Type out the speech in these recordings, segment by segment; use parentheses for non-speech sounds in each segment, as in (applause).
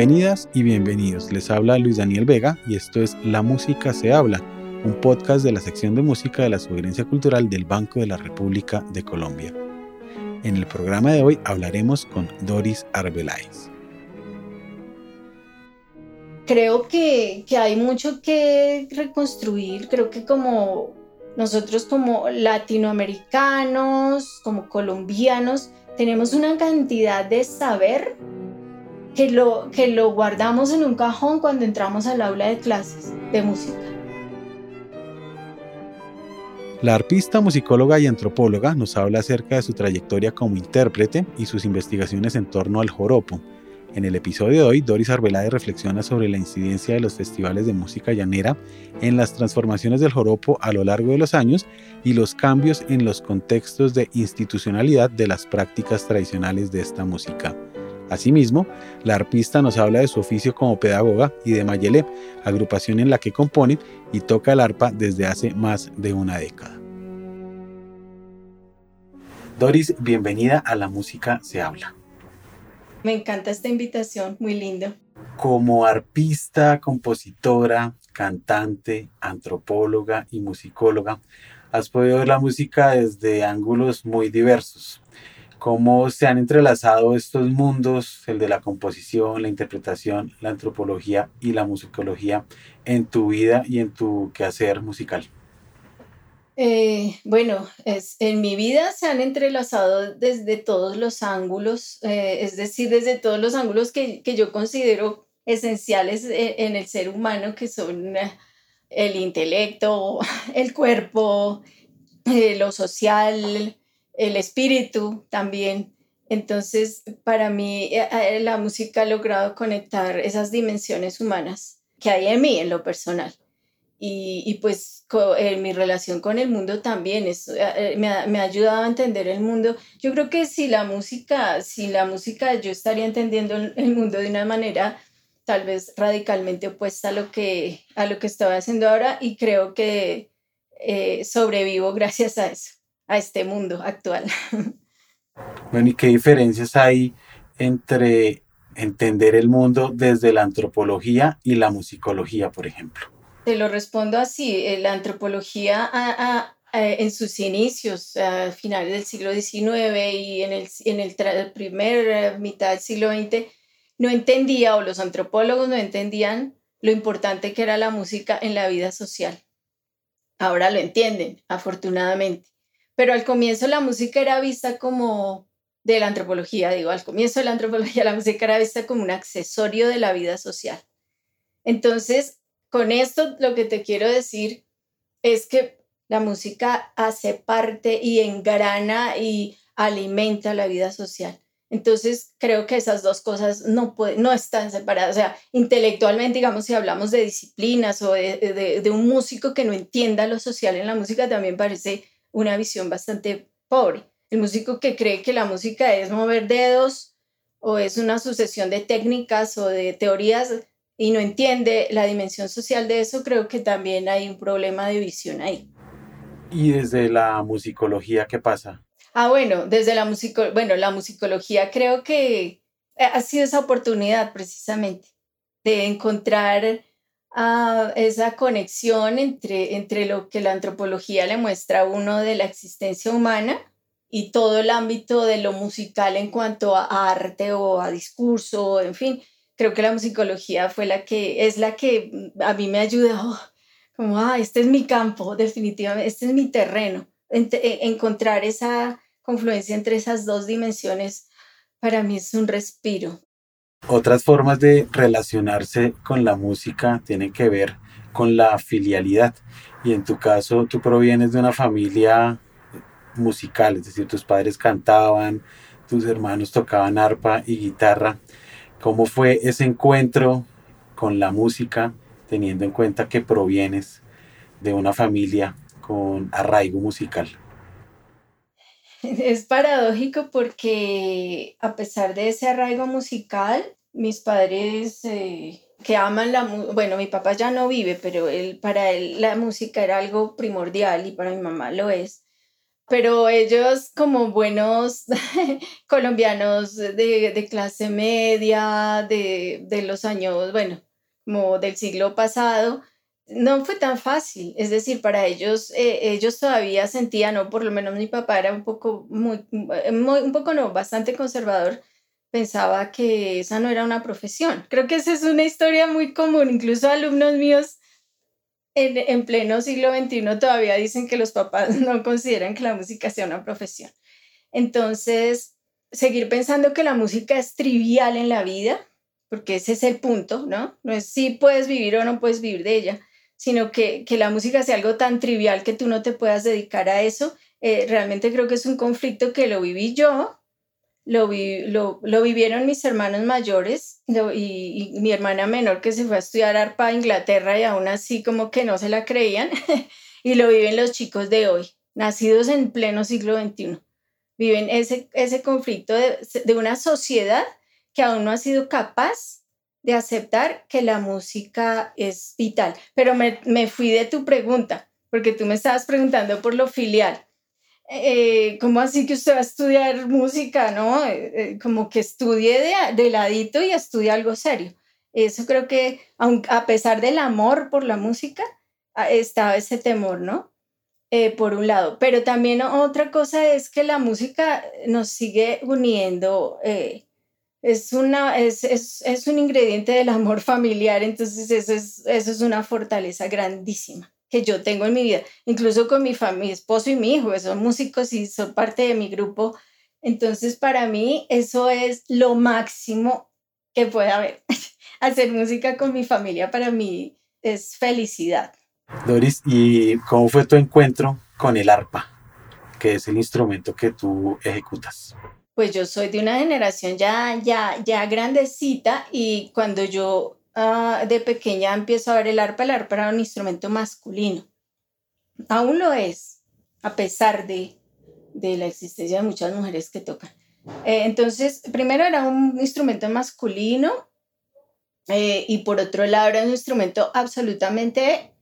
Bienvenidas y bienvenidos. Les habla Luis Daniel Vega y esto es La Música se habla, un podcast de la sección de música de la Sugerencia Cultural del Banco de la República de Colombia. En el programa de hoy hablaremos con Doris Arbeláez. Creo que, que hay mucho que reconstruir, creo que como nosotros como latinoamericanos, como colombianos, tenemos una cantidad de saber que lo, que lo guardamos en un cajón cuando entramos al aula de clases de música. La arpista, musicóloga y antropóloga nos habla acerca de su trayectoria como intérprete y sus investigaciones en torno al joropo. En el episodio de hoy, Doris Arbeláez reflexiona sobre la incidencia de los festivales de música llanera en las transformaciones del joropo a lo largo de los años y los cambios en los contextos de institucionalidad de las prácticas tradicionales de esta música. Asimismo, la arpista nos habla de su oficio como pedagoga y de Mayelé, agrupación en la que compone y toca el arpa desde hace más de una década. Doris, bienvenida a La Música se habla. Me encanta esta invitación, muy lindo. Como arpista, compositora, cantante, antropóloga y musicóloga, has podido ver la música desde ángulos muy diversos cómo se han entrelazado estos mundos, el de la composición, la interpretación, la antropología y la musicología en tu vida y en tu quehacer musical. Eh, bueno, es, en mi vida se han entrelazado desde todos los ángulos, eh, es decir, desde todos los ángulos que, que yo considero esenciales eh, en el ser humano, que son el intelecto, (laughs) el cuerpo, lo social, el espíritu también. Entonces, para mí, eh, eh, la música ha logrado conectar esas dimensiones humanas que hay en mí, en lo personal. Y, pues en mi relación con el mundo también es, eh, me, ha, me, ha, ayudado a entender el mundo. Yo creo que si la música, si la música, yo estaría entendiendo el mundo de una manera tal vez radicalmente opuesta a lo que, a lo que estaba haciendo ahora y creo que sobrevivo (laughs) gracias a eso a este mundo actual. (laughs) Bueno, ¿y qué diferencias hay entre entender el mundo desde la antropología y la musicología, por ejemplo? Te lo respondo así. Eh, la antropología en sus inicios, a finales del siglo XIX y en el, en el primer eh, mitad del siglo XX, no entendía o los antropólogos no entendían lo importante que era la música en la vida social. Ahora lo entienden, afortunadamente pero al comienzo la música era vista como de la antropología, digo, al comienzo de la antropología (laughs) la música era vista como un accesorio de la vida social. Entonces, con esto lo que te quiero decir es que la música hace parte y engrana y alimenta la vida social. Entonces, creo que esas dos cosas no, no están separadas. O sea, intelectualmente, digamos, si hablamos de disciplinas o de un músico que no entienda lo social en la música, también parece una visión bastante pobre. El músico que cree que la música es mover dedos o es una sucesión de técnicas o de teorías y no entiende la dimensión social de eso, creo que también hay un problema de visión ahí. ¿Y desde la musicología qué pasa? Ah, bueno, desde la musico bueno, la musicología creo que ha sido esa oportunidad precisamente de encontrar a esa conexión entre, entre lo que la antropología le muestra a uno de la existencia humana y todo el ámbito de lo musical en cuanto a arte o a discurso, en fin, creo que la musicología fue la que es la que a mí me ha ayudado, (laughs) como, ah, este es mi campo, definitivamente, este es mi terreno. E, encontrar esa confluencia entre esas dos dimensiones para mí es un respiro. Otras formas de relacionarse con la música tienen que ver con la filialidad. Y en tu caso, tú provienes de una familia musical, es decir, tus padres cantaban, tus hermanos tocaban arpa y guitarra. ¿Cómo fue ese encuentro con la música, teniendo en cuenta que provienes de una familia con arraigo musical? (laughs) Es paradójico porque a pesar de ese arraigo musical, mis padres eh, que aman la música, bueno, mi papá ya no vive, pero él, para él la música era algo primordial y para mi mamá lo es. pero ellos como buenos (laughs) colombianos de, clase media, de, de, los años, bueno, como del siglo pasado, no fue tan fácil. Es decir, para ellos, eh, ellos todavía sentían, o por lo menos mi papá era un poco, muy, muy, un poco no, bastante conservador, pensaba que esa no era una profesión. Creo que esa es una historia muy común, incluso alumnos míos en, pleno siglo XXI todavía dicen que los papás (laughs) no consideran que la música sea una profesión. Entonces, seguir pensando que la música es trivial en la vida, porque ese es el punto, ¿no? No es si puedes vivir o no puedes vivir de ella, sino que, que la música sea algo tan trivial que tú no te puedas dedicar a eso. Eh, realmente creo que es un conflicto que lo viví yo lo, lo, vivieron mis hermanos mayores y, mi hermana menor que se fue a estudiar arpa a Inglaterra y aún así como que no se la creían. (laughs) y lo viven los chicos de hoy, nacidos en pleno siglo XXI. Viven ese, ese conflicto de, de una sociedad que aún no ha sido capaz de aceptar que la música es vital. Pero me, me fui de tu pregunta, porque tú me estabas preguntando por lo filial. Eh, ¿cómo así que usted va a estudiar música, no? Eh, eh, como que estudie de, ladito y estudie algo serio. Eso creo que, a pesar del amor por la música, ah, estaba ese temor, ¿no? por un lado. Pero también otra cosa es que la música nos sigue uniendo. Es, una, es, es, es, un ingrediente del amor familiar, entonces eso es, eso es una fortaleza grandísima que yo tengo en mi vida, incluso con mi, mi esposo y mi hijo, son músicos y son parte de mi grupo. Entonces, para mí, eso es lo máximo que puede haber. (laughs) Hacer música con mi familia para mí es felicidad. Doris, ¿y cómo fue tu encuentro con el arpa, que es el instrumento que tú ejecutas? Pues yo soy de una generación ya, ya, ya grandecita y cuando yo Ah, de pequeña empiezo a ver el arpa. El arpa era un instrumento masculino. Aún lo es, a pesar de, de la existencia de muchas mujeres que tocan. Eh, entonces, primero era un instrumento masculino eh, y por otro lado era un instrumento absolutamente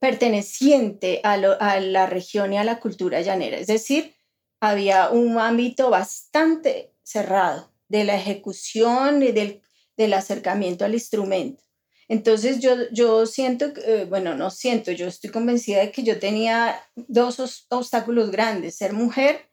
perteneciente a, a, la región y a la cultura llanera. Es decir, había un ámbito bastante cerrado de la ejecución y del del acercamiento al instrumento. Entonces yo, yo siento, eh, bueno, no siento, yo estoy convencida de que yo tenía dos obstáculos grandes, ser mujer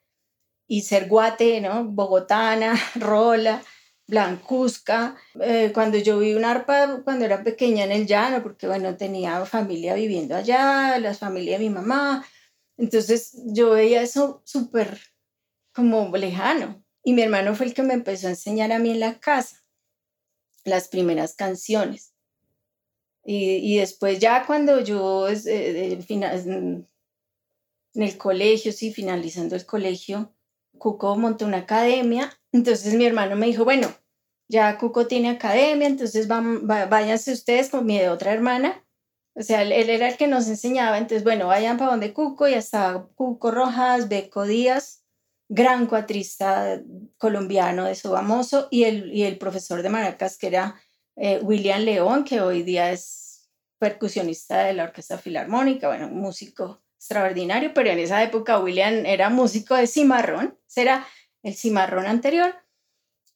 y ser guate, ¿no? Bogotana, (laughs) rola, blancuzca. Eh, cuando yo vi un arpa, cuando era pequeña en el llano, porque bueno, tenía familia viviendo allá, la familia de mi mamá. Entonces yo veía eso súper como lejano. Y mi hermano fue el que me empezó a enseñar a mí en la casa las primeras canciones. Y, después ya cuando yo eh, en el colegio, sí, finalizando el colegio, Cuco montó una academia. Entonces mi hermano me dijo, bueno, ya Cuco tiene academia, entonces van, váyanse ustedes con mi otra hermana. O sea, él, era el que nos enseñaba. Entonces, bueno, vayan para donde Cuco, ya estaba Cuco Rojas, Beco Díaz, gran cuatrista colombiano de Sobamoso, y el, y el profesor de maracas, que era eh, William León, que hoy día es percusionista de la Orquesta Filarmónica, bueno, músico extraordinario, pero en esa época William era músico de cimarrón, era el cimarrón anterior.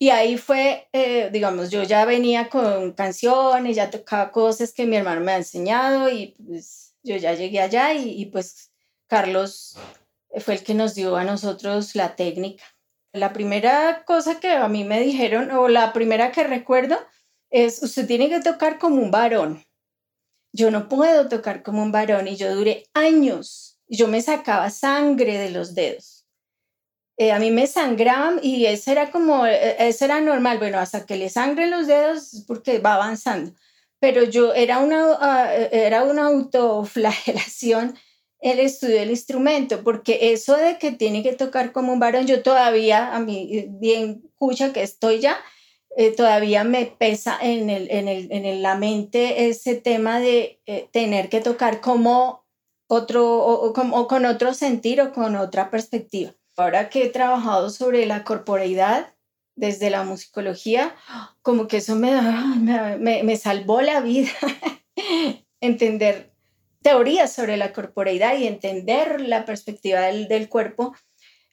Y ahí fue, eh, digamos, yo ya venía con canciones, ya tocaba cosas que mi hermano me ha enseñado y pues yo ya llegué allá y, y pues Carlos fue el que nos dio a nosotros la técnica. La primera cosa que a mí me dijeron, o la primera que recuerdo, es, usted tiene que tocar como un varón. Yo no puedo tocar como un varón y yo duré años. Yo me sacaba sangre de los dedos. Eh, a mí me sangraban y eso era como, eh, eso era normal. Bueno, hasta que le sangren los dedos porque va avanzando. Pero yo era una, ah, era una autoflagelación el estudio del instrumento, porque eso de que tiene que tocar como un varón, yo todavía, a mí bien escucha que estoy ya, eh, todavía me pesa en, el, en, el, en la mente ese tema de eh, tener que tocar como otro, o, con otro sentir o con otra perspectiva. Ahora que he trabajado sobre la corporeidad desde la musicología, como que eso me, me, me salvó la vida, (laughs) entender teorías sobre la corporeidad y entender la perspectiva del, del cuerpo,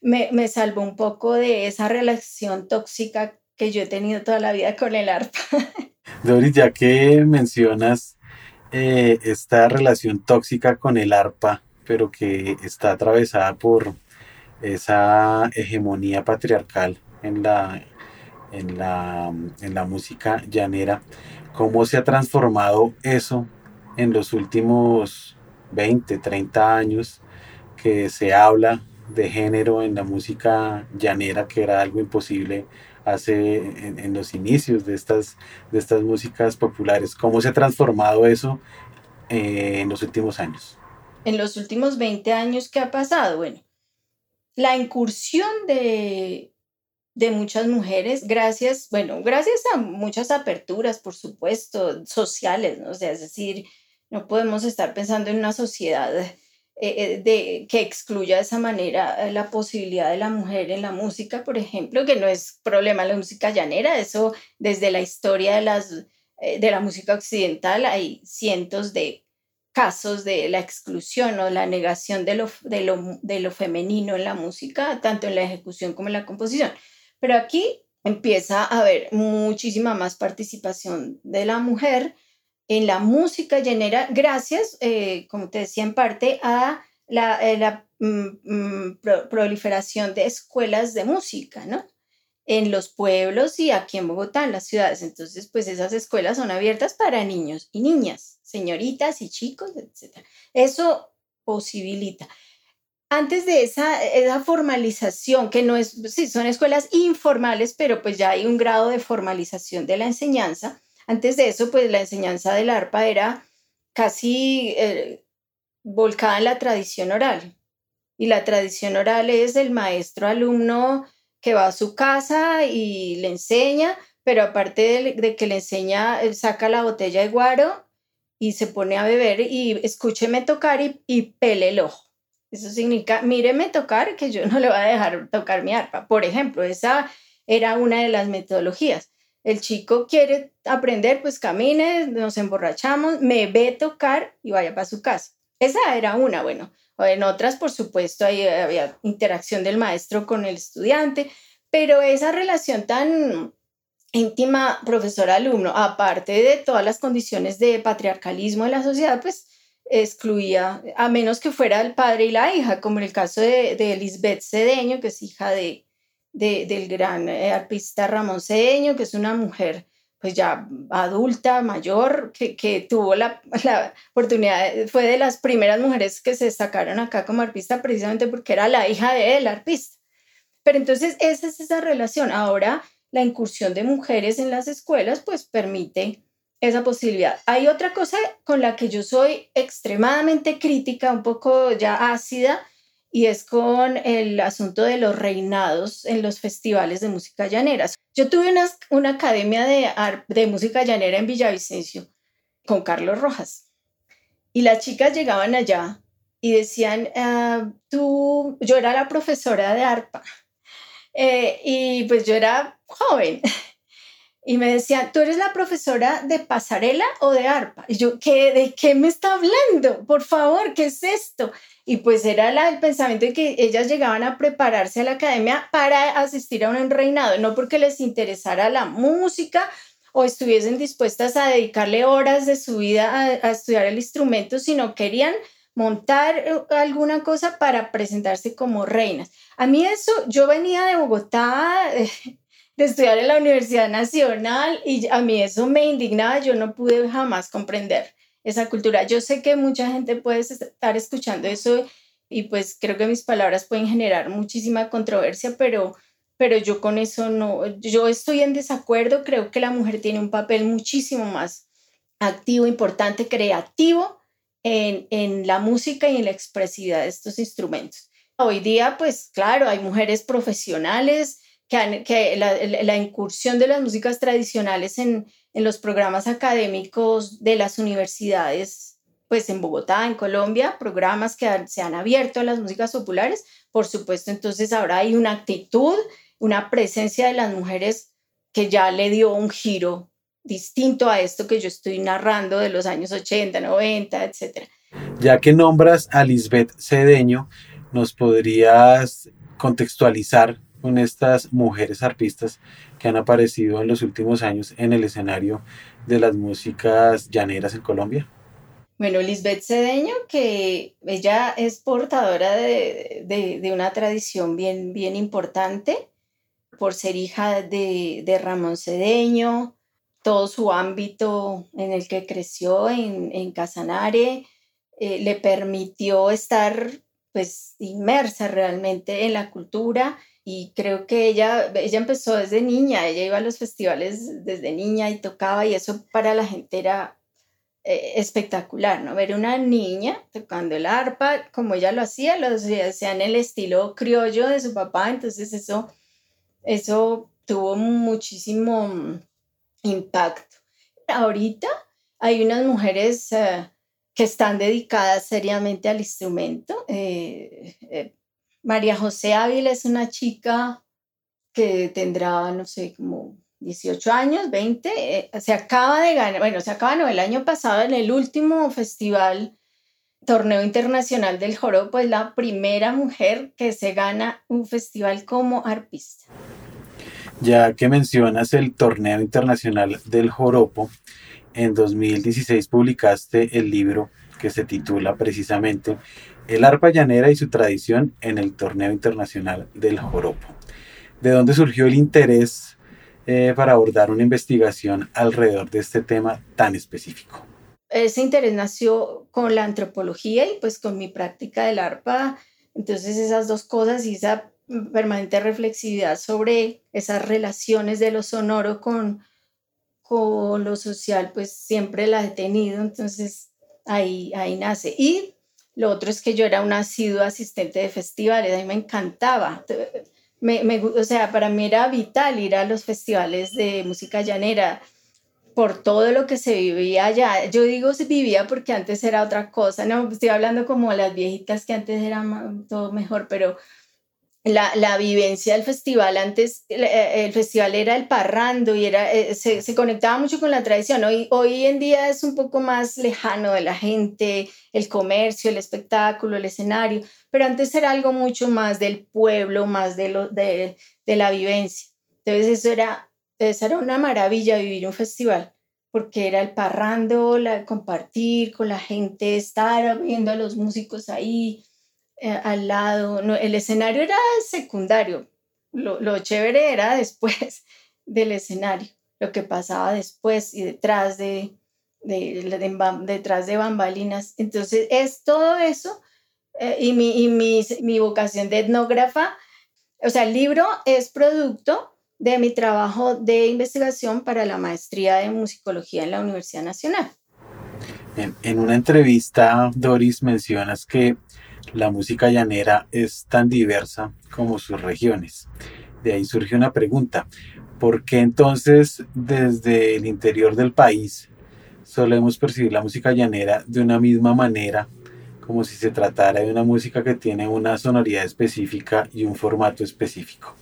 me, me salvó un poco de esa relación tóxica que yo he tenido toda la vida con el arpa. (laughs) Doris, ya que mencionas eh, esta relación tóxica con el arpa, pero que está atravesada por esa hegemonía patriarcal en la, en la, en la música llanera, ¿cómo se ha transformado eso en los últimos 20, 30 años que se habla de género en la música llanera, que era algo imposible hace en, los inicios de estas, de estas músicas populares. ¿Cómo se ha transformado eso eh, en los últimos años? En los últimos 20 años, ¿qué ha pasado? Bueno, la incursión de, de muchas mujeres, gracias, bueno, gracias a muchas aperturas, por supuesto, sociales, ¿no? O sea, es decir, no podemos estar pensando en una sociedad eh, eh, de, que excluya de esa manera eh, la posibilidad de la mujer en la música, por ejemplo, que no es problema la música llanera, eso desde la historia de, las, de la música occidental hay cientos de casos de la exclusión o la negación de lo, de lo, de lo femenino en la música, tanto en la ejecución como en la composición. Pero aquí empieza a haber muchísima más participación de la mujer en la música llanera, gracias, eh, como te decía, en parte a la, eh, mm, mm, proliferación de escuelas de música, ¿no? En los pueblos y aquí en Bogotá, en las ciudades. Entonces, pues esas escuelas son abiertas para niños y niñas, señoritas y chicos, etc. Eso posibilita. Antes de esa, esa formalización, que no es, sí, son escuelas informales, pero pues ya hay un grado de formalización de la enseñanza, antes de eso, pues la enseñanza del arpa era casi eh, volcada en la tradición oral. Y la tradición oral es el maestro alumno que va a su casa y le enseña, pero aparte de, que le enseña, él saca la botella de guaro y se pone a beber y escúcheme tocar y, y pele el ojo. Eso significa, míreme tocar, que yo no le voy a dejar tocar mi arpa. Por ejemplo, esa era una de las metodologías el chico quiere aprender, pues camine, nos emborrachamos, me ve tocar y vaya para su casa. Esa era una, bueno. En otras, por supuesto, ahí había interacción del maestro con el estudiante, pero esa relación tan íntima profesor-alumno, aparte de todas las condiciones de patriarcalismo de la sociedad, pues excluía, a menos que fuera el padre y la hija, como en el caso de, de Lisbeth Cedeño, que es hija de, del gran eh, arpista Ramón Cedeño, que es una mujer pues ya adulta, mayor, que, que tuvo la, la, oportunidad, fue de las primeras mujeres que se destacaron acá como arpista precisamente porque era la hija de él, arpista. Pero entonces esa es esa relación. Ahora la incursión de mujeres en las escuelas pues permite esa posibilidad. Hay otra cosa con la que yo soy extremadamente crítica, un poco ya ácida, y es con el asunto de los reinados en los festivales de música llanera. Yo tuve una, academia de, de música llanera en Villavicencio con Carlos Rojas y las chicas llegaban allá y decían, ah, tú, yo era la profesora de arpa eh, y pues yo era joven (laughs) y me decían, ¿tú eres la profesora de pasarela o de arpa? Y yo, ¿qué, ¿de qué me está hablando? Por favor, ¿qué es esto? Y pues era el pensamiento de que ellas llegaban a prepararse a la academia para asistir a un reinado, no porque les interesara la música o estuviesen dispuestas a dedicarle horas de su vida a, a estudiar el instrumento, sino querían montar eh, alguna cosa para presentarse como reinas. A mí eso, yo venía de Bogotá, (laughs) de estudiar en la Universidad Nacional y a mí eso me indignaba, yo no pude jamás comprender esa cultura. Yo sé que mucha gente puede estar escuchando eso y pues creo que mis palabras pueden generar muchísima controversia, pero, pero yo con eso no, yo estoy en desacuerdo, creo que la mujer tiene un papel muchísimo más activo, importante, creativo en, en la música y en la expresividad de estos instrumentos. Hoy día, pues claro, hay mujeres profesionales, que, la, incursión de las músicas tradicionales en, los programas académicos de las universidades, pues en Bogotá, en Colombia, programas que se han abierto a las músicas populares, por supuesto, entonces ahora hay una actitud, una presencia de las mujeres que ya le dio un giro distinto a esto que yo estoy narrando de los años 80, 90, etc. Ya que nombras a Lisbeth Cedeño, ¿nos podrías contextualizar con estas mujeres arpistas que han aparecido en los últimos años en el escenario de las músicas llaneras en Colombia? Bueno, Lisbeth Cedeño, que ella es portadora de, una tradición bien, bien importante por ser hija de, Ramón Cedeño, todo su ámbito en el que creció en, Casanare, eh, le permitió estar pues inmersa realmente en la cultura y creo que ella, ella empezó desde niña, ella iba a los festivales desde niña y tocaba y eso para la gente era eh, espectacular, ¿no? Ver una niña tocando el arpa como ella lo hacía, lo hacía en el estilo criollo de su papá, entonces eso, eso tuvo muchísimo impacto. Ahorita hay unas mujeres... Eh, que están dedicadas seriamente al instrumento. Eh, eh, María José Ávila es una chica que tendrá, no sé, como 18 años, 20, eh, se acaba de ganar, bueno, se acaba no, el año pasado en el último festival, torneo internacional del joropo, es la primera mujer que se gana un festival como arpista. Ya que mencionas el torneo internacional del joropo, en 2016 publicaste el libro que se titula precisamente El arpa llanera y su tradición en el torneo internacional del joropo. ¿De dónde surgió el interés eh, para abordar una investigación alrededor de este tema tan específico? Ese interés nació con la antropología y pues con mi práctica del arpa. Entonces esas dos cosas y esa permanente reflexividad sobre esas relaciones de lo sonoro con, con lo social, pues siempre la he tenido, entonces ahí, ahí nace. Y lo otro es que yo era una asidua asistente de festivales, a mí me encantaba. Me, me, o sea, para mí era vital ir a los festivales de música llanera por todo lo que se vivía allá. Yo digo se vivía porque antes era otra cosa, no, estoy hablando como las viejitas que antes era todo mejor, pero la, la, vivencia del festival. Antes eh, el festival era el parrando y era, eh, se, se, conectaba mucho con la tradición. Hoy, hoy en día es un poco más lejano de la gente, el comercio, el espectáculo, el escenario, pero antes era algo mucho más del pueblo, más de, lo, de, de la vivencia. Entonces eso era, eso era una maravilla vivir un festival porque era el parrando, la, compartir con la gente, estar viendo a los músicos ahí, eh, al lado, no, el escenario era secundario, lo, lo, chévere era (laughs) después del escenario, lo que pasaba después y detrás de, de, detrás de bambalinas. Entonces, es todo eso eh, y, mi, y mi, mi vocación de etnógrafa, o sea, el libro es producto de mi trabajo de investigación para la maestría de musicología en la Universidad Nacional. En, en una entrevista, Doris, mencionas que la música llanera es tan diversa como sus regiones. De ahí surge una pregunta. ¿Por qué entonces desde el interior del país solemos percibir la música llanera de una misma manera, como si se tratara de una música que tiene una sonoridad específica y un formato específico?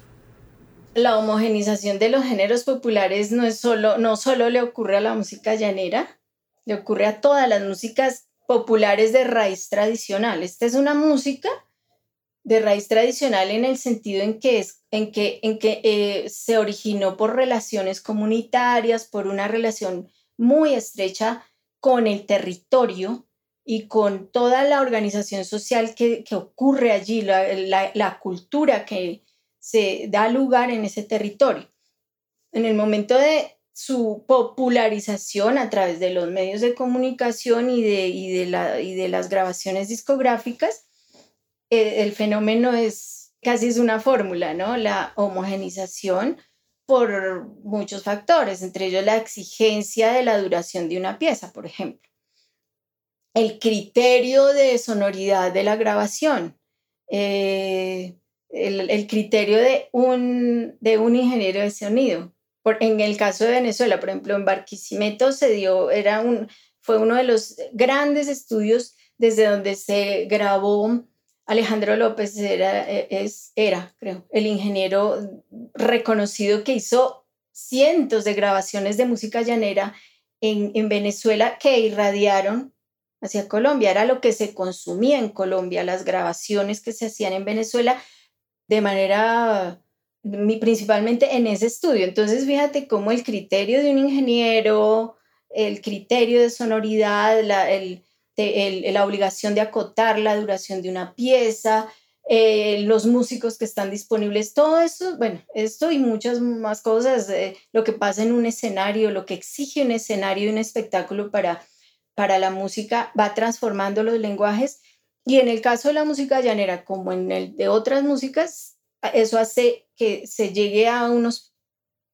La homogenización de los géneros populares no, es solo, no solo le ocurre a la música llanera, le ocurre a todas las músicas populares de raíz tradicional. Esta es una música de raíz tradicional en el sentido en que, es, en que, en que eh, se originó por relaciones comunitarias, por una relación muy estrecha con el territorio y con toda la organización social que, ocurre allí, la cultura que se da lugar en ese territorio. En el momento de su popularización a través de los medios de comunicación y de, y de, la, y de las grabaciones discográficas, eh, el fenómeno es casi es una fórmula, ¿no? La homogenización por muchos factores, entre ellos la exigencia de la duración de una pieza, por ejemplo. El criterio de sonoridad de la grabación, eh, el, el, criterio de un, de un ingeniero de sonido, en el caso de Venezuela, por ejemplo, en Barquisimeto se dio, era un, fue uno de los grandes estudios desde donde se grabó Alejandro López, era, e, es, era, creo, el ingeniero reconocido que hizo cientos de grabaciones de música llanera en, en Venezuela que irradiaron hacia Colombia, era lo que se consumía en Colombia, las grabaciones que se hacían en Venezuela de manera principalmente en ese estudio. Entonces, fíjate cómo el criterio de un ingeniero, el criterio de sonoridad, la, la obligación de acotar la duración de una pieza, eh, los músicos que están disponibles, todo eso, bueno, esto y muchas más cosas, eh, lo que pasa en un escenario, lo que exige un escenario y un espectáculo para, para la música, va transformando los lenguajes. Y en el caso de la música llanera, como en el de otras músicas, eso hace que se llegue a unos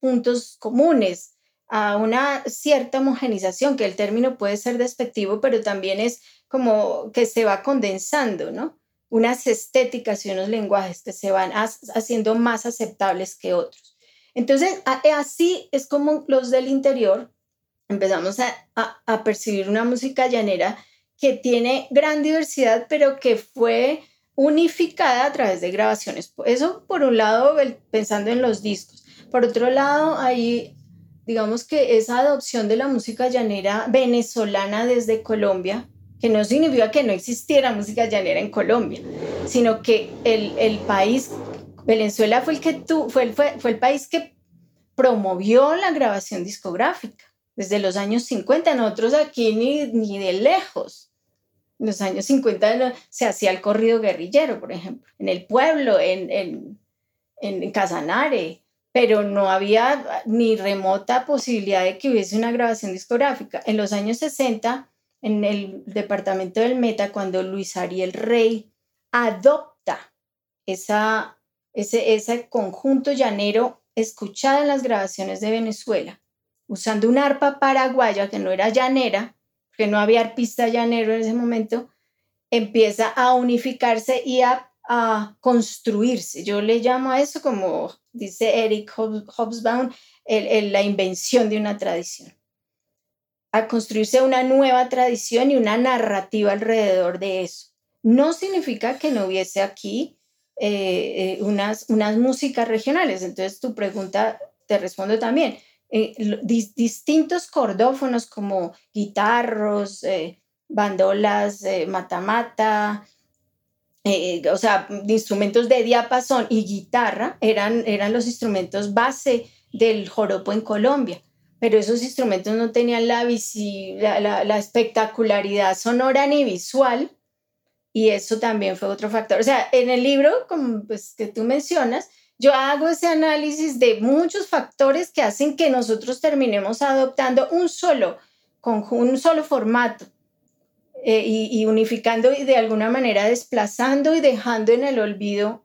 puntos comunes, a una cierta homogenización, que el término puede ser despectivo, pero también es como que se va condensando, ¿no? unas estéticas y unos lenguajes que se van haciendo más aceptables que otros. Entonces, así es como los del interior empezamos a, percibir una música llanera que tiene gran diversidad, pero que fue unificada a través de grabaciones. Eso por un lado, pensando en los discos. Por otro lado, ahí digamos que esa adopción de la música llanera venezolana desde Colombia que no significa que no existiera música llanera en Colombia, sino que el, el país, Venezuela fue el, que tu, fue, fue, fue el país que promovió la grabación discográfica desde los años 50. Nosotros aquí ni, ni de lejos. En los años 50 se hacía el corrido guerrillero, por ejemplo, en el pueblo, en, Casanare, pero no había ni remota posibilidad de que hubiese una grabación discográfica. En los años 60 en el departamento del Meta cuando Luis Ariel Rey adopta esa, ese, ese conjunto llanero escuchado en las grabaciones de Venezuela, usando una arpa paraguaya que no era llanera, que no había arpista llanero en ese momento, empieza a unificarse y a, construirse. Yo le llamo a eso, como dice Eric Hobsbawm, la invención de una tradición a construirse una nueva tradición y una narrativa alrededor de eso. No significa que no hubiese aquí eh, eh, unas, unas músicas regionales. Entonces tu pregunta te respondo también. Eh, distintos cordófonos como guitarros, bandolas, matamata, o sea, instrumentos de diapasón y guitarra eran, eran los instrumentos base del joropo en Colombia pero esos instrumentos no tenían la, la, la, espectacularidad sonora ni visual, y eso también fue otro factor. O sea, en el libro, como pues, que tú mencionas, yo hago ese análisis de muchos factores que hacen que nosotros terminemos adoptando un solo, un solo formato eh, y, unificando y de alguna manera desplazando y dejando en el olvido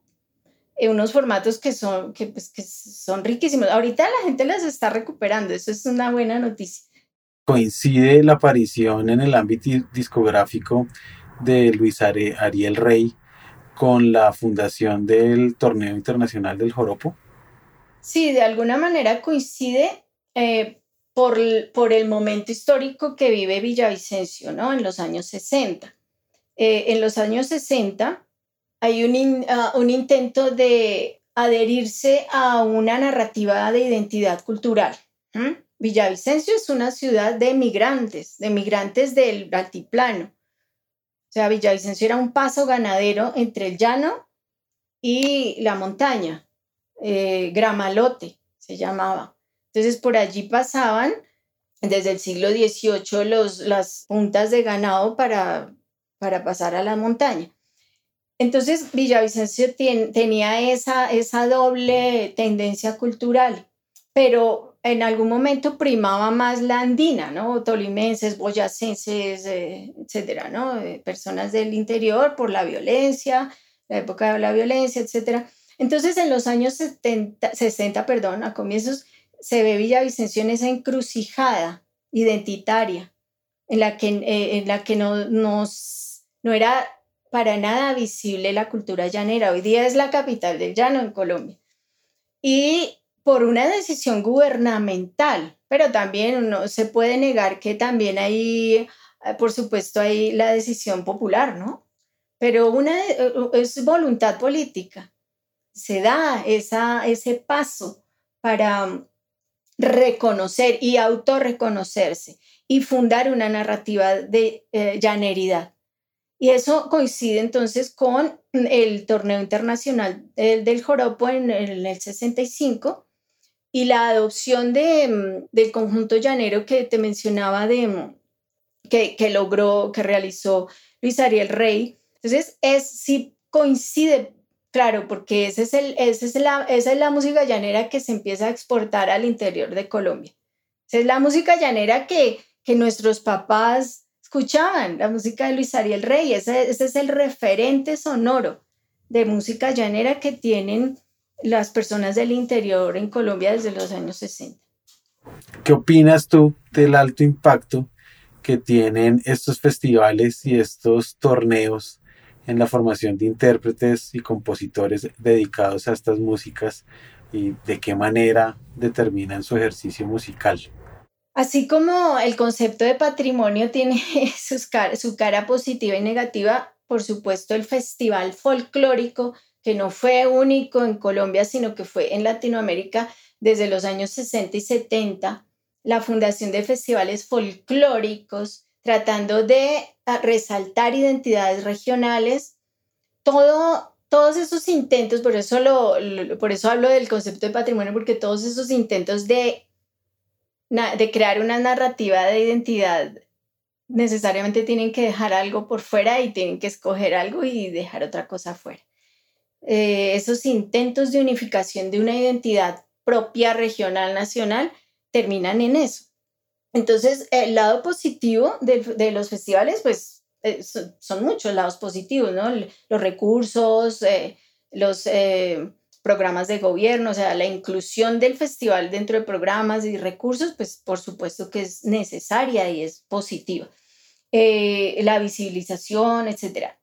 unos formatos que son, que, pues, que son riquísimos. Ahorita la gente las está recuperando, eso es una buena noticia. Coincide la aparición en el ámbito discográfico de Luis Ariel Rey con la fundación del Torneo Internacional del Joropo. Sí, de alguna manera coincide eh, por, por, el momento histórico que vive Villavicencio, ¿no? En los años 60. Eh, en los años 60, hay un, ah, un intento de adherirse a una narrativa de identidad cultural. Villavicencio es una ciudad de migrantes, de migrantes del altiplano. O sea, Villavicencio era un paso ganadero entre el llano y la montaña, eh, Gramalote se llamaba. Entonces por allí pasaban desde el siglo XVIII los, las puntas de ganado para, para pasar a la montaña. Entonces Villavicencio tenía esa, esa doble tendencia cultural, pero en algún momento primaba más la andina, ¿no? Tolimenses, boyacenses, eh, etcétera, ¿no? Eh, personas del interior por la violencia, la época de la violencia, etcétera. Entonces, en los años 70, 60, perdón, a comienzos, se ve Villavicencio en esa encrucijada identitaria, en la que, eh, en la que no, nos, no era para nada visible la cultura llanera. Hoy día es la capital del llano en Colombia. Y por una decisión gubernamental, pero también no se puede negar que también hay, eh, por supuesto, hay la decisión popular, ¿no? Pero una eh, es voluntad política. Se da esa, ese paso para reconocer y autorreconocerse y fundar una narrativa de eh, llaneridad. Y eso coincide entonces con el torneo internacional del, joropo en, el 65 y la adopción mm, del conjunto llanero que te mencionaba de, mm, que, logró, que realizó Luis Ariel Rey. Entonces, es, sí coincide, claro, porque ese es el, ese es la, esa es la música llanera que se empieza a exportar al interior de Colombia. Esa es la música llanera que, que nuestros papás escuchaban la música de Luis Ariel Rey. Ese, ese, es el referente sonoro de música llanera que tienen las personas del interior en Colombia desde los años 60. ¿Qué opinas tú del alto impacto que tienen estos festivales y estos torneos en la formación de intérpretes y compositores dedicados a estas músicas y de qué manera determinan su ejercicio musical? Así como el concepto de patrimonio tiene (laughs) su cara positiva y negativa, por supuesto el festival folclórico, que no fue único en Colombia, sino que fue en Latinoamérica desde los años 60 y 70, la fundación de festivales folclóricos, tratando de ah, resaltar identidades regionales, todo, todos esos intentos, por eso, por eso hablo del concepto de patrimonio, porque todos esos intentos de de crear una narrativa de identidad, necesariamente tienen que dejar algo por fuera y tienen que escoger algo y dejar otra cosa fuera. Eh, esos intentos de unificación de una identidad propia, regional, nacional, terminan en eso. Entonces, el lado positivo de, los festivales, pues eh, son, muchos lados positivos, ¿no? Los recursos, eh, los programas de gobierno, o sea, la inclusión del festival dentro de programas y recursos, pues por supuesto que es necesaria y es positiva. La visibilización, etcétera.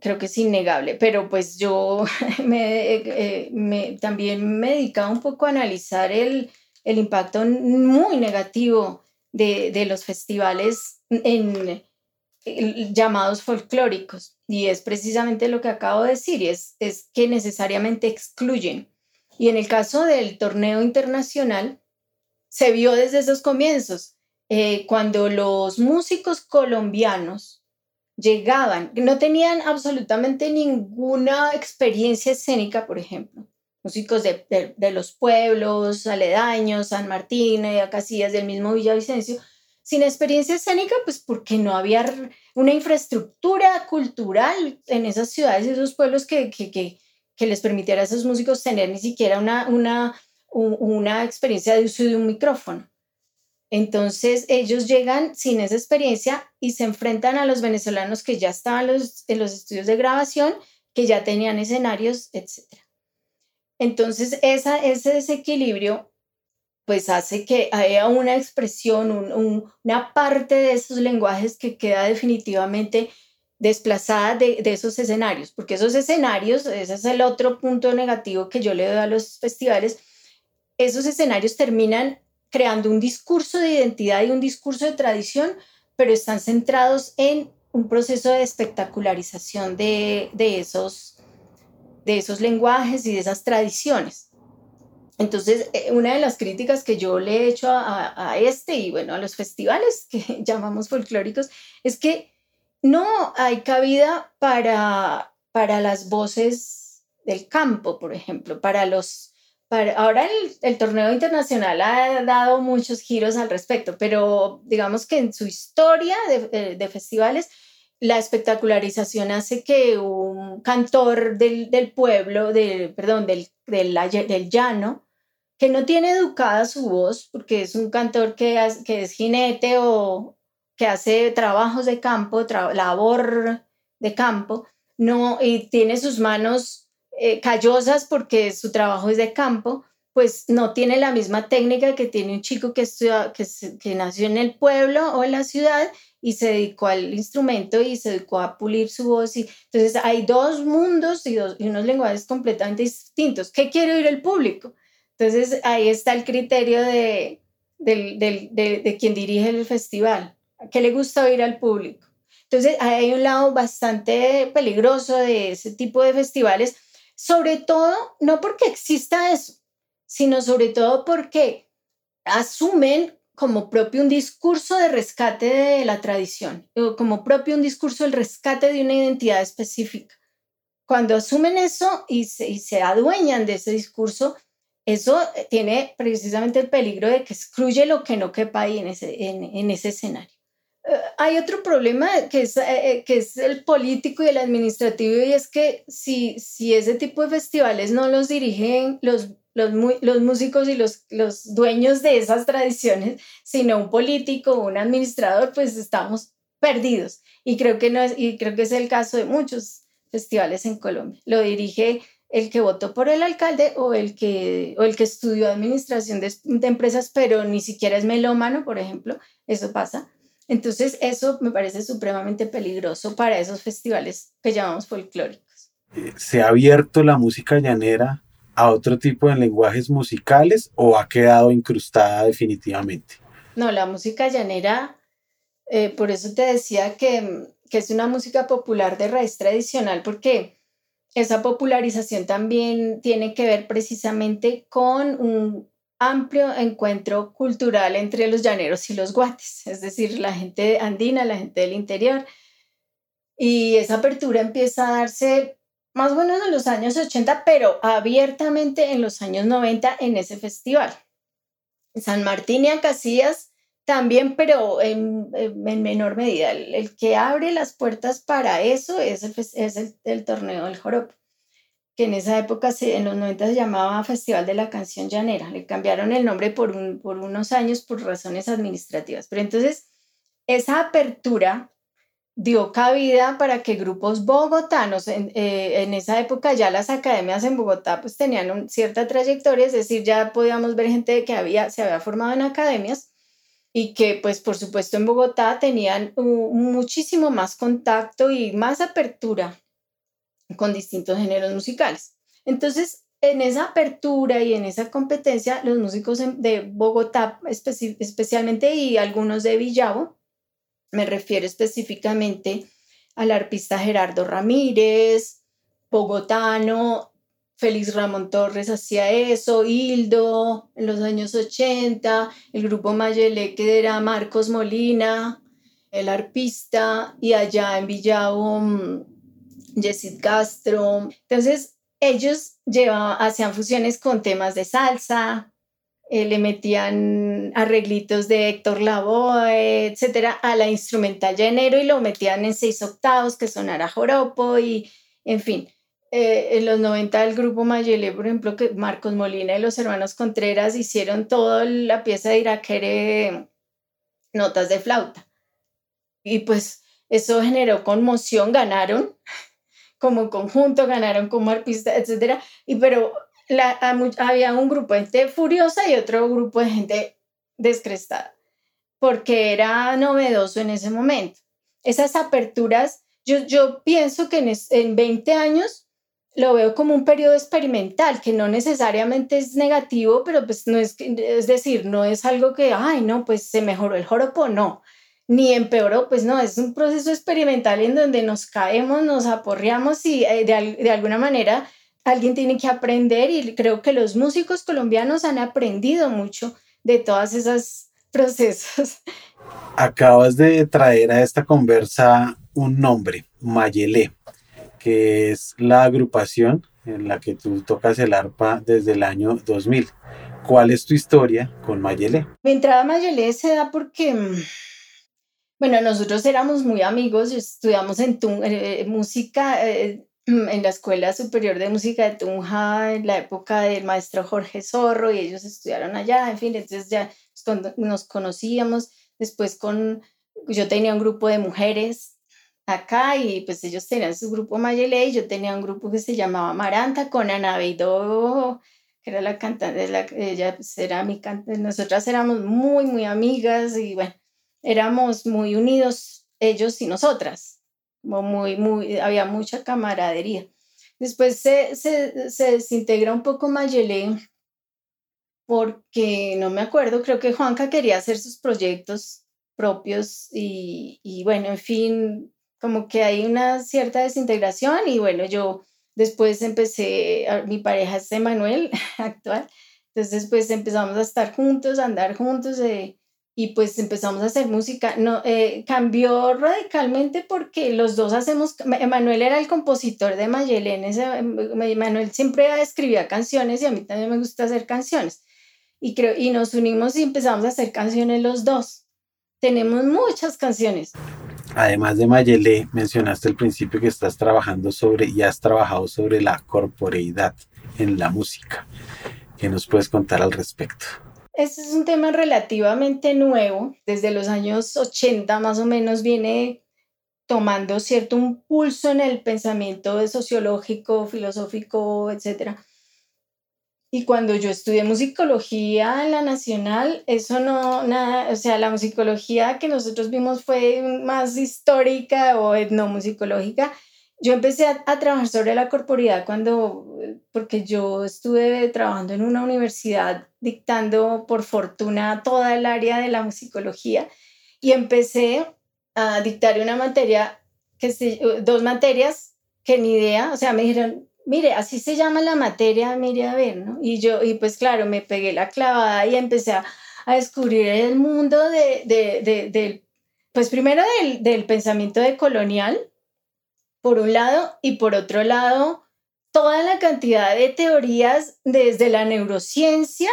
Creo que es innegable, pero pues yo (laughs) me, me, también me dedicaba un poco a analizar el, el impacto muy negativo de, de los festivales en, llamados folclóricos. Y es precisamente lo que acabo de decir, es, es que necesariamente excluyen. Y en el caso del torneo internacional, se vio desde esos comienzos, eh, cuando los músicos colombianos llegaban, no tenían absolutamente ninguna experiencia escénica, por ejemplo, músicos de, de, los pueblos aledaños, San Martín, y Casillas del mismo Villavicencio, sin experiencia escénica, pues porque no había una infraestructura cultural en esas ciudades y esos pueblos que, que, que, que, les permitiera a esos músicos tener ni siquiera una, una, una experiencia de uso de un micrófono. Entonces ellos llegan sin esa experiencia y se enfrentan a los venezolanos que ya estaban en los estudios de grabación, que ya tenían escenarios, etc. Entonces esa, ese desequilibrio pues hace que haya una expresión, una parte de esos lenguajes que queda definitivamente desplazada de, esos escenarios, porque esos escenarios, ese es el otro punto negativo que yo le doy a los festivales, esos escenarios terminan creando un discurso de identidad y un discurso de tradición, pero están centrados en un proceso de espectacularización de, esos, de esos lenguajes y de esas tradiciones. Entonces, eh, una de las críticas que yo le he hecho a, este y bueno, a los festivales que (laughs) llamamos folclóricos es que no hay cabida para, para las voces del campo, por ejemplo, para los... Ahora el, torneo internacional ha dado muchos giros al respecto, pero digamos que en su historia de, de, festivales, la espectacularización hace que un cantor del, pueblo, de, perdón, del, del, del llano, que no tiene educada su voz, porque es un cantor que, que es jinete o que hace trabajos de campo, labor de campo, no, y tiene sus manos eh, callosas porque su trabajo es de campo, pues no tiene la misma técnica que tiene un chico que, que, que nació en el pueblo o en la ciudad y se dedicó al instrumento y se dedicó a pulir su voz. Y, entonces hay dos mundos y, dos, y unos lenguajes completamente distintos. ¿Qué quiere oír el público? Entonces ahí está el criterio de, de, quien dirige el festival, qué le gusta oír al público. Entonces hay un lado bastante peligroso de ese tipo de festivales, sobre todo no porque exista eso, sino sobre todo porque asumen como propio un discurso de rescate de la tradición, o como propio un discurso del rescate de una identidad específica. Cuando asumen eso y se, y se adueñan de ese discurso, eso tiene precisamente el peligro de que excluye lo que no quepa ahí en ese, en ese escenario. Eh, hay otro problema que es, eh, eh, que es el político y el administrativo y es que si, si ese tipo de festivales no los dirigen los, los, los músicos y los, los dueños de esas tradiciones, sino un político o un administrador, pues estamos perdidos. Y creo que, no es, y creo que es el caso de muchos festivales en Colombia. Lo dirige el que votó por el alcalde o el que, o el que estudió administración de, de empresas, pero ni siquiera es melómano, por ejemplo. Eso pasa entonces, eso me parece supremamente peligroso para esos festivales que llamamos folclóricos. Eh, ¿Se ha abierto la música llanera a otro tipo de lenguajes musicales o ha quedado incrustada definitivamente? No, la música llanera, eh, por eso te decía que, que es una música popular de raíz tradicional, porque esa popularización también tiene que ver precisamente con un amplio encuentro cultural entre los llaneros y los guates, es decir, la gente andina, la gente del interior. Y esa apertura empieza a darse más o menos en los años 80, pero abiertamente en los años 90 en ese festival. San Martín y Acacias también, pero en, menor medida. El, que abre las puertas para eso es el, el torneo del joropo que en esa época, en los 90 se llamaba Festival de la Canción Llanera. Le cambiaron el nombre por, un, por unos años por razones administrativas. Pero entonces, esa apertura dio cabida para que grupos bogotanos, en, eh, en, esa época ya las academias en Bogotá pues tenían cierta trayectoria, es decir, ya podíamos ver gente que había, se había formado en academias y que pues por supuesto en Bogotá tenían muchísimo más contacto y más apertura con distintos géneros musicales. Entonces, en esa apertura y en esa competencia, los músicos de Bogotá especialmente y algunos de Villavo, me refiero específicamente al arpista Gerardo Ramírez, bogotano, Félix Ramón Torres hacía eso, Hildo en los años 80, el grupo Mayele que era Marcos Molina, el arpista, y allá en Villavo Jessit Castro. Entonces, ellos llevaban, hacían fusiones con temas de salsa, eh, le metían arreglitos de Héctor Lavoe, etcétera, a la instrumental llanero y lo metían en seis octavos que sonara joropo y, en fin. Eh, en los 90 el grupo Mayele, por ejemplo, que Marcos Molina y los hermanos Contreras hicieron toda la pieza de Iraquere notas de flauta. Y pues eso generó conmoción, ganaron como conjunto, ganaron como artista, etc. Y pero había un grupo de gente furiosa y otro grupo de gente descrestada, porque era novedoso en ese momento. Esas aperturas, yo, yo pienso que en, en 20 años lo veo como un periodo experimental, que no necesariamente es negativo, pero pues no es, es decir, no es algo que, ay, no, pues se mejoró el joropo, no ni empeoró, pues no, es un proceso experimental en donde nos caemos, nos aporreamos y eh, de, de, alguna manera alguien tiene que aprender y creo que los músicos colombianos han aprendido mucho de todos esos procesos. Acabas de traer a esta conversa un nombre, Mayelé, que es la agrupación en la que tú tocas el arpa desde el año 2000. ¿Cuál es tu historia con Mayelé? Mi entrada a Mayelé se da porque mm, bueno, nosotros éramos muy amigos, estudiamos en eh, música eh, en la Escuela Superior de Música de Tunja en la época del maestro Jorge Zorro y ellos estudiaron allá, en fin, entonces ya nos conocíamos. Después con, yo tenía un grupo de mujeres acá y pues ellos tenían su grupo Mayele y yo tenía un grupo que se llamaba Maranta con Ana Beidó, que era la cantante, la, ella pues, era mi cantante, nosotras éramos muy, muy amigas y bueno éramos muy unidos ellos y nosotras, muy, había mucha camaradería. Después se, se, se desintegra un poco Mayelé porque no me acuerdo, creo que Juanca quería hacer sus proyectos propios y, y bueno, en fin, como que hay una cierta desintegración y bueno, yo después empecé, mi pareja es Emanuel (laughs) actual, entonces pues empezamos a estar juntos, a andar juntos, eh, y pues empezamos a hacer música. No, eh, cambió radicalmente porque los dos hacemos, Emanuel era el compositor de Mayelén, Emanuel siempre escribía canciones y a mí también me gusta hacer canciones. Y, creo, y nos unimos y empezamos a hacer canciones los dos. Tenemos muchas canciones. Además de Mayele, mencionaste al principio que estás trabajando sobre y has trabajado sobre la corporeidad en la música. ¿Qué nos puedes contar al respecto? Este es un tema relativamente nuevo. Desde los años 80 más o menos viene tomando cierto impulso en el pensamiento sociológico, filosófico, etc. Y cuando yo estudié musicología en la nacional, eso no, nada, o sea, la musicología que nosotros vimos fue más histórica o etnomusicológica yo empecé a, trabajar sobre la corporidad cuando, porque yo estuve trabajando en una universidad dictando por fortuna toda el área de la musicología y empecé a dictar una materia, que se, dos materias que ni idea, o sea, me dijeron, mire, así se llama la materia, mire a ver, ¿no? Y yo, y pues claro, me pegué la clavada y empecé a, descubrir el mundo de, de, de, pues primero del, del pensamiento de colonial, por un lado, y por otro lado, toda la cantidad de teorías desde la neurociencia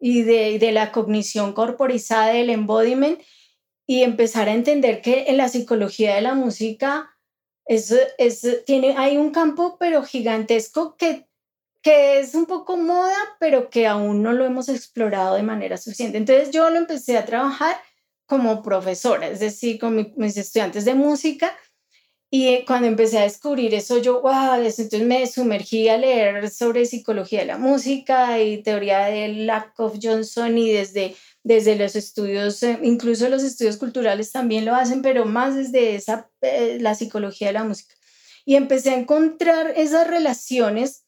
y de, la cognición corporizada, del embodiment, y empezar a entender que en la psicología de la música es, tiene, hay un campo pero gigantesco que, que es un poco moda, pero que aún no lo hemos explorado de manera suficiente. Entonces yo lo empecé a trabajar como profesora, es decir, con mis estudiantes de música, y cuando empecé a descubrir eso, yo, wow, entonces me sumergí a leer sobre psicología de la música y teoría de Lakoff Johnson y desde, desde los estudios, eh, incluso los estudios culturales también lo hacen, pero más desde esa, eh, la psicología de la música. Y empecé a encontrar esas relaciones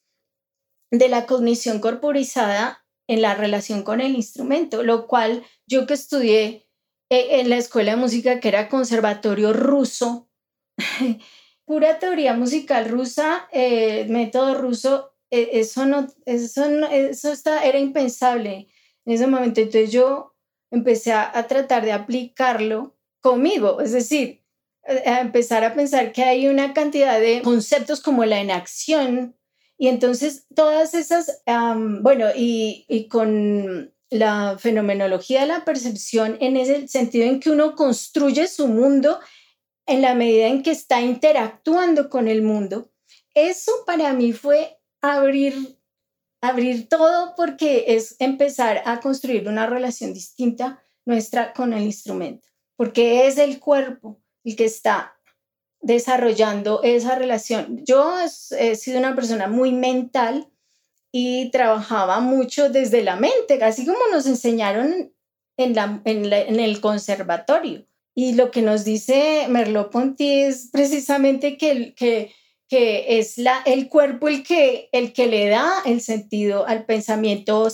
de la cognición corporizada en la relación con el instrumento, lo cual yo que estudié eh, en la escuela de música, que era conservatorio ruso, (laughs) pura teoría musical rusa, eh, método ruso, eh, eso no, eso eso está, era impensable en ese momento. Entonces yo empecé a, tratar de aplicarlo conmigo, es decir, a empezar a pensar que hay una cantidad de conceptos como la inacción y entonces todas esas, bueno, y, y con la fenomenología de la percepción en ese sentido en que uno construye su mundo en la medida en que está interactuando con el mundo. Eso para mí fue abrir, abrir todo porque es empezar a construir una relación distinta nuestra con el instrumento, porque es el cuerpo el que está desarrollando esa relación. Yo he sido una persona muy mental y trabajaba mucho desde la mente, así como nos enseñaron en, la, en el conservatorio y lo que nos dice Merleau-Ponty es precisamente que, que, que es la, el cuerpo el que, el que le da el sentido al pensamiento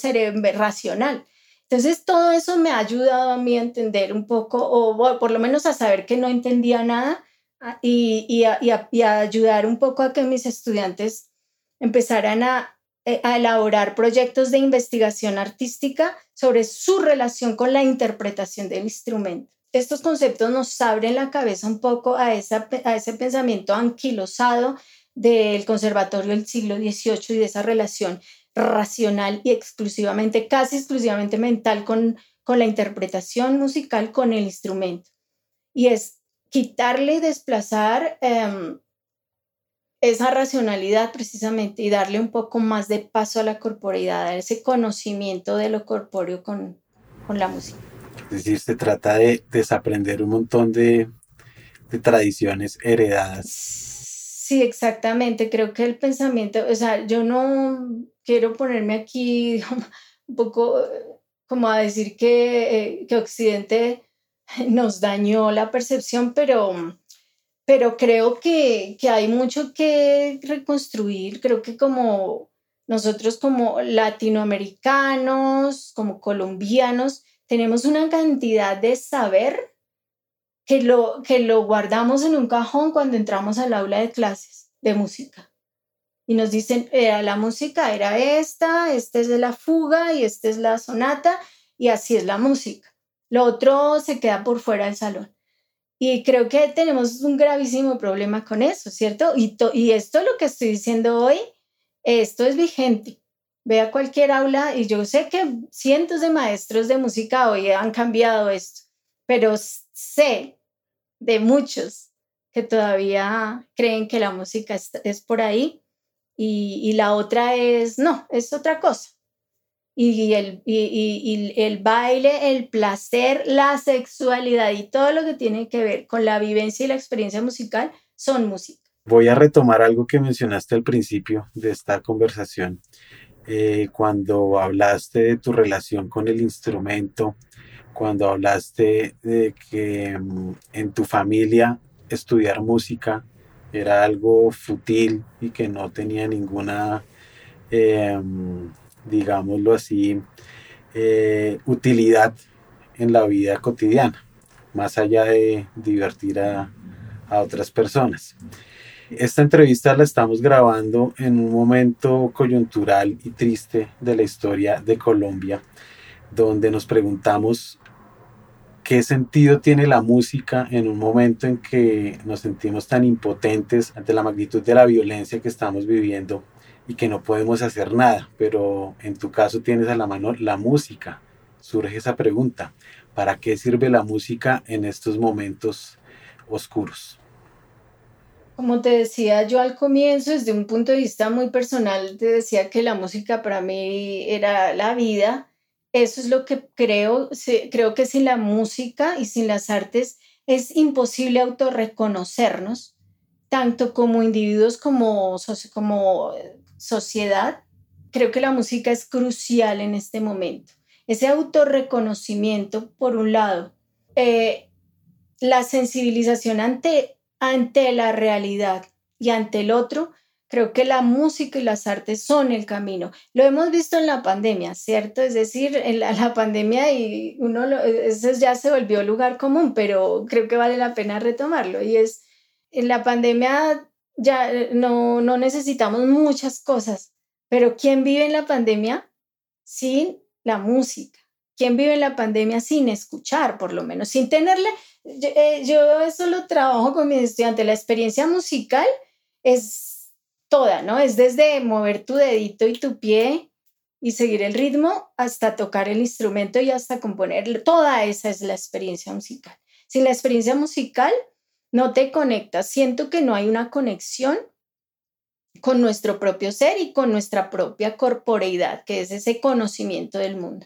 racional. Entonces, todo eso me ha ayudado a mí a entender un poco, o por lo menos a saber que no entendía nada y, y, a, y, a, ayudar un poco a que mis estudiantes empezaran eh, a elaborar proyectos de investigación artística sobre su relación con la interpretación del instrumento estos conceptos nos abren la cabeza un poco a, ese pensamiento anquilosado del conservatorio del siglo XVIII y de esa relación racional y exclusivamente, casi exclusivamente mental con, con la interpretación musical con el instrumento. Y es quitarle y desplazar em, esa racionalidad precisamente y darle un poco más de paso a la corporeidad, a ese conocimiento de lo corpóreo con, con la música. Es decir, se trata de desaprender un montón de, tradiciones heredadas. Sí, exactamente. Creo que el pensamiento, o sea, yo no quiero ponerme aquí un poco como a decir que, eh, Occidente nos dañó la percepción, pero, pero creo que, que hay mucho que reconstruir. Creo que como nosotros como latinoamericanos, como colombianos, tenemos una cantidad de saber que lo, que lo guardamos en un cajón cuando entramos al aula de clases de música. Y nos dicen, era la música era esta, esta es de la fuga y esta es la sonata y así es la música. Lo otro se queda por fuera del salón. Y creo que tenemos un gravísimo problema con eso, ¿cierto? Y, y esto lo que estoy diciendo hoy, esto es vigente. Ve a cualquier aula y yo sé que cientos de maestros de música hoy han cambiado esto, pero sé de muchos que todavía creen que la música es, por ahí y, y, la otra es, no, es otra cosa y el, y, el baile, el placer, la sexualidad y todo lo que tiene que ver con la vivencia y la experiencia musical son música. Voy a retomar algo que mencionaste al principio de esta conversación, eh, cuando hablaste de tu relación con el instrumento, cuando hablaste de que mm, en tu familia estudiar música era algo fútil y que no tenía ninguna... Eh, digámoslo así, eh, utilidad en la vida cotidiana, más allá de divertir a otras personas. Esta entrevista la estamos grabando en un momento coyuntural y triste de la historia de Colombia, donde nos preguntamos qué sentido tiene la música en un momento en que nos sentimos tan impotentes ante la magnitud de la violencia que estamos viviendo y que no podemos hacer nada, pero en tu caso tienes a la mano la música. Surge esa pregunta, ¿para qué sirve la música en estos momentos oscuros? Como te decía yo al comienzo, desde un punto de vista muy personal, te decía que la música para mí era la vida. Eso es lo que creo. Creo que sin la música y sin las artes es imposible autorreconocernos, tanto como individuos como, como sociedad, creo que la música es crucial en este momento. Ese autorreconocimiento, por un lado, eh, la sensibilización ante, ante la realidad y ante el otro, creo que la música y las artes son el camino. Lo hemos visto en la pandemia, ¿cierto? Es decir, en la, pandemia y uno eso ya se volvió lugar común, pero creo que vale la pena retomarlo. Y es, en la pandemia ya no, no necesitamos muchas cosas, pero ¿quién vive en la pandemia sin la música? ¿Quién vive la pandemia sin escuchar, por lo menos, sin tenerle? Yo, eh, yo eso lo trabajo con mis estudiantes. La experiencia musical es toda, ¿no? Es desde mover tu dedito y tu pie y seguir el ritmo hasta tocar el instrumento y hasta componer. Toda esa es la experiencia musical. Sin la experiencia musical, no te conectas. Siento que no hay una conexión con nuestro propio ser y con nuestra propia corporeidad, que es ese conocimiento del mundo.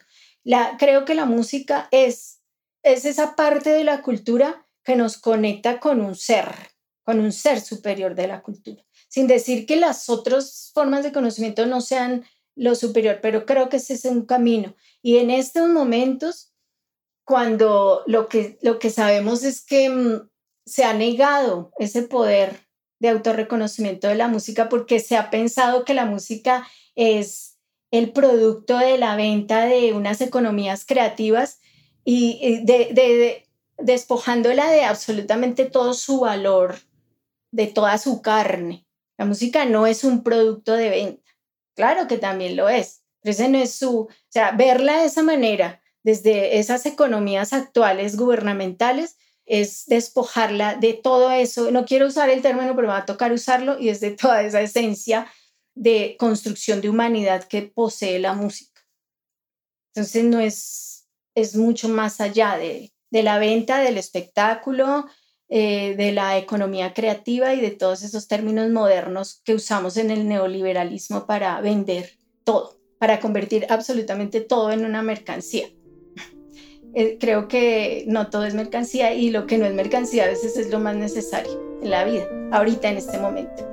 Creo que la música es, es esa parte de la cultura que nos conecta con un ser, con un ser superior de la cultura, sin decir que las otras formas de conocimiento no sean lo superior, pero creo que ese es un camino. Y en estos momentos, cuando lo que, lo que sabemos es que mm, se ha negado ese poder de autorreconocimiento de la música porque se ha pensado que la música es el producto de la venta de unas economías creativas y de, despojándola de absolutamente todo su valor, de toda su carne. La música no es un producto de venta. Claro que también lo es, pero ese no es su, o sea, verla de esa manera, desde esas economías actuales gubernamentales, es despojarla de todo eso. No quiero usar el término, pero me va a tocar usarlo y es de toda esa esencia de construcción de humanidad que posee la música. Entonces no es, es mucho más allá de, la venta, del espectáculo, eh, de la economía creativa y de todos esos términos modernos que usamos en el neoliberalismo para vender todo, para convertir absolutamente todo en una mercancía. (laughs) Eh, creo que no todo es mercancía y lo que no es mercancía a veces es lo más necesario en la vida, ahorita en este momento.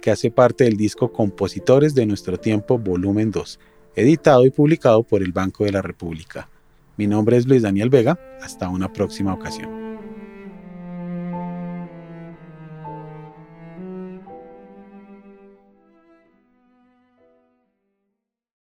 que hace parte del disco Compositores de Nuestro Tiempo Volumen 2, editado y publicado por el Banco de la República. Mi nombre es Luis Daniel Vega, hasta una próxima ocasión.